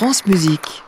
France Musique.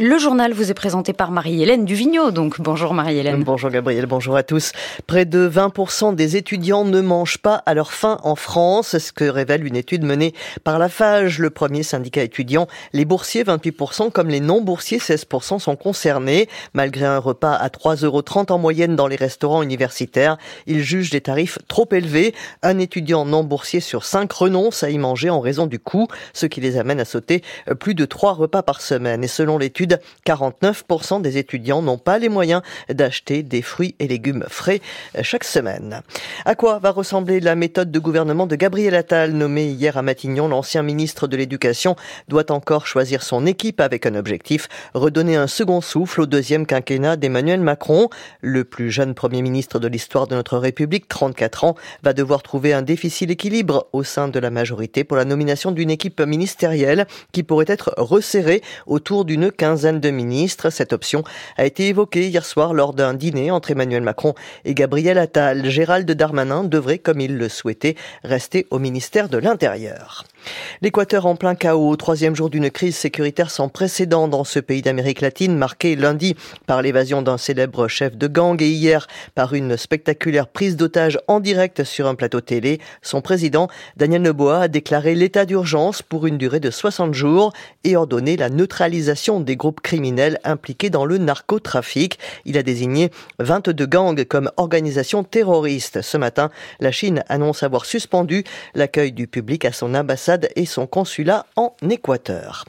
Le journal vous est présenté par Marie-Hélène Duvigneau. Donc bonjour Marie-Hélène. Bonjour Gabriel, bonjour à tous. Près de 20% des étudiants ne mangent pas à leur faim en France, ce que révèle une étude menée par la FAGE, le premier syndicat étudiant. Les boursiers, 28%, comme les non-boursiers, 16% sont concernés. Malgré un repas à 3,30 euros en moyenne dans les restaurants universitaires, ils jugent les tarifs trop élevés. Un étudiant non-boursier sur 5 renonce à y manger en raison du coût, ce qui les amène à sauter plus de 3 repas par semaine. Et selon l'étude, 49% des étudiants n'ont pas les moyens d'acheter des fruits et légumes frais chaque semaine. À quoi va ressembler la méthode de gouvernement de Gabriel Attal, nommé hier à Matignon L'ancien ministre de l'Éducation doit encore choisir son équipe avec un objectif, redonner un second souffle au deuxième quinquennat d'Emmanuel Macron. Le plus jeune Premier ministre de l'histoire de notre République, 34 ans, va devoir trouver un difficile équilibre au sein de la majorité pour la nomination d'une équipe ministérielle qui pourrait être resserrée autour d'une quinzaine quinzaine de ministres. Cette option a été évoquée hier soir lors d'un dîner entre Emmanuel Macron et Gabriel Attal. Gérald Darmanin devrait, comme il le souhaitait, rester au ministère de l'Intérieur. L'Équateur en plein chaos, troisième jour d'une crise sécuritaire sans précédent dans ce pays d'Amérique latine, marqué lundi par l'évasion d'un célèbre chef de gang et hier par une spectaculaire prise d'otage en direct sur un plateau télé. Son président, Daniel Noboa, a déclaré l'état d'urgence pour une durée de 60 jours et ordonné la neutralisation des groupes criminels impliqués dans le narcotrafic. Il a désigné 22 gangs comme organisations terroristes. Ce matin, la Chine annonce avoir suspendu l'accueil du public à son ambassade et son consulat en Équateur.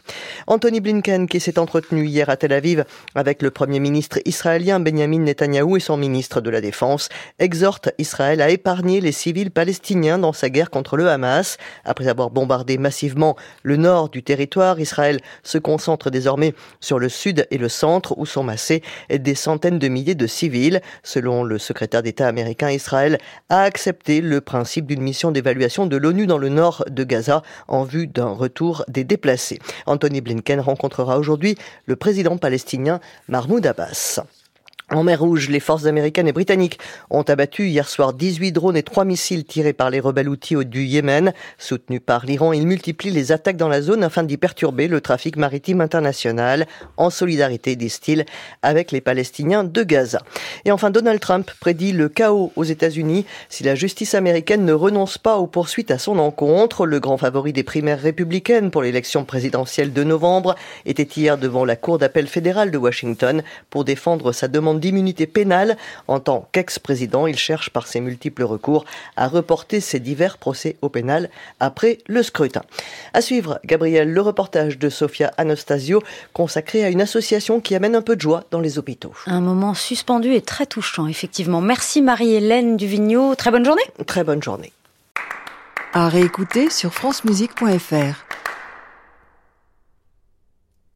Anthony Blinken, qui s'est entretenu hier à Tel Aviv avec le premier ministre israélien Benjamin Netanyahou et son ministre de la Défense, exhorte Israël à épargner les civils palestiniens dans sa guerre contre le Hamas. Après avoir bombardé massivement le nord du territoire, Israël se concentre désormais sur le sud et le centre où sont massés des centaines de milliers de civils. Selon le secrétaire d'État américain, Israël a accepté le principe d'une mission d'évaluation de l'ONU dans le nord de Gaza en vue d'un retour des déplacés. Anthony Blinken rencontrera aujourd'hui le président palestinien Mahmoud Abbas. En mer Rouge, les forces américaines et britanniques ont abattu hier soir 18 drones et 3 missiles tirés par les rebelles outils du Yémen. Soutenus par l'Iran, ils multiplient les attaques dans la zone afin d'y perturber le trafic maritime international, en solidarité, disent-ils, avec les Palestiniens de Gaza. Et enfin, Donald Trump prédit le chaos aux États-Unis si la justice américaine ne renonce pas aux poursuites à son encontre. Le grand favori des primaires républicaines pour l'élection présidentielle de novembre était hier devant la Cour d'appel fédérale de Washington pour défendre sa demande d'immunité pénale. En tant qu'ex-président, il cherche par ses multiples recours à reporter ses divers procès au pénal après le scrutin. À suivre, Gabriel, le reportage de Sofia Anastasio consacré à une association qui amène un peu de joie dans les hôpitaux. Un moment suspendu et très touchant, effectivement. Merci Marie-Hélène Duvigneau. Très bonne journée. Très bonne journée. À réécouter sur francemusique.fr.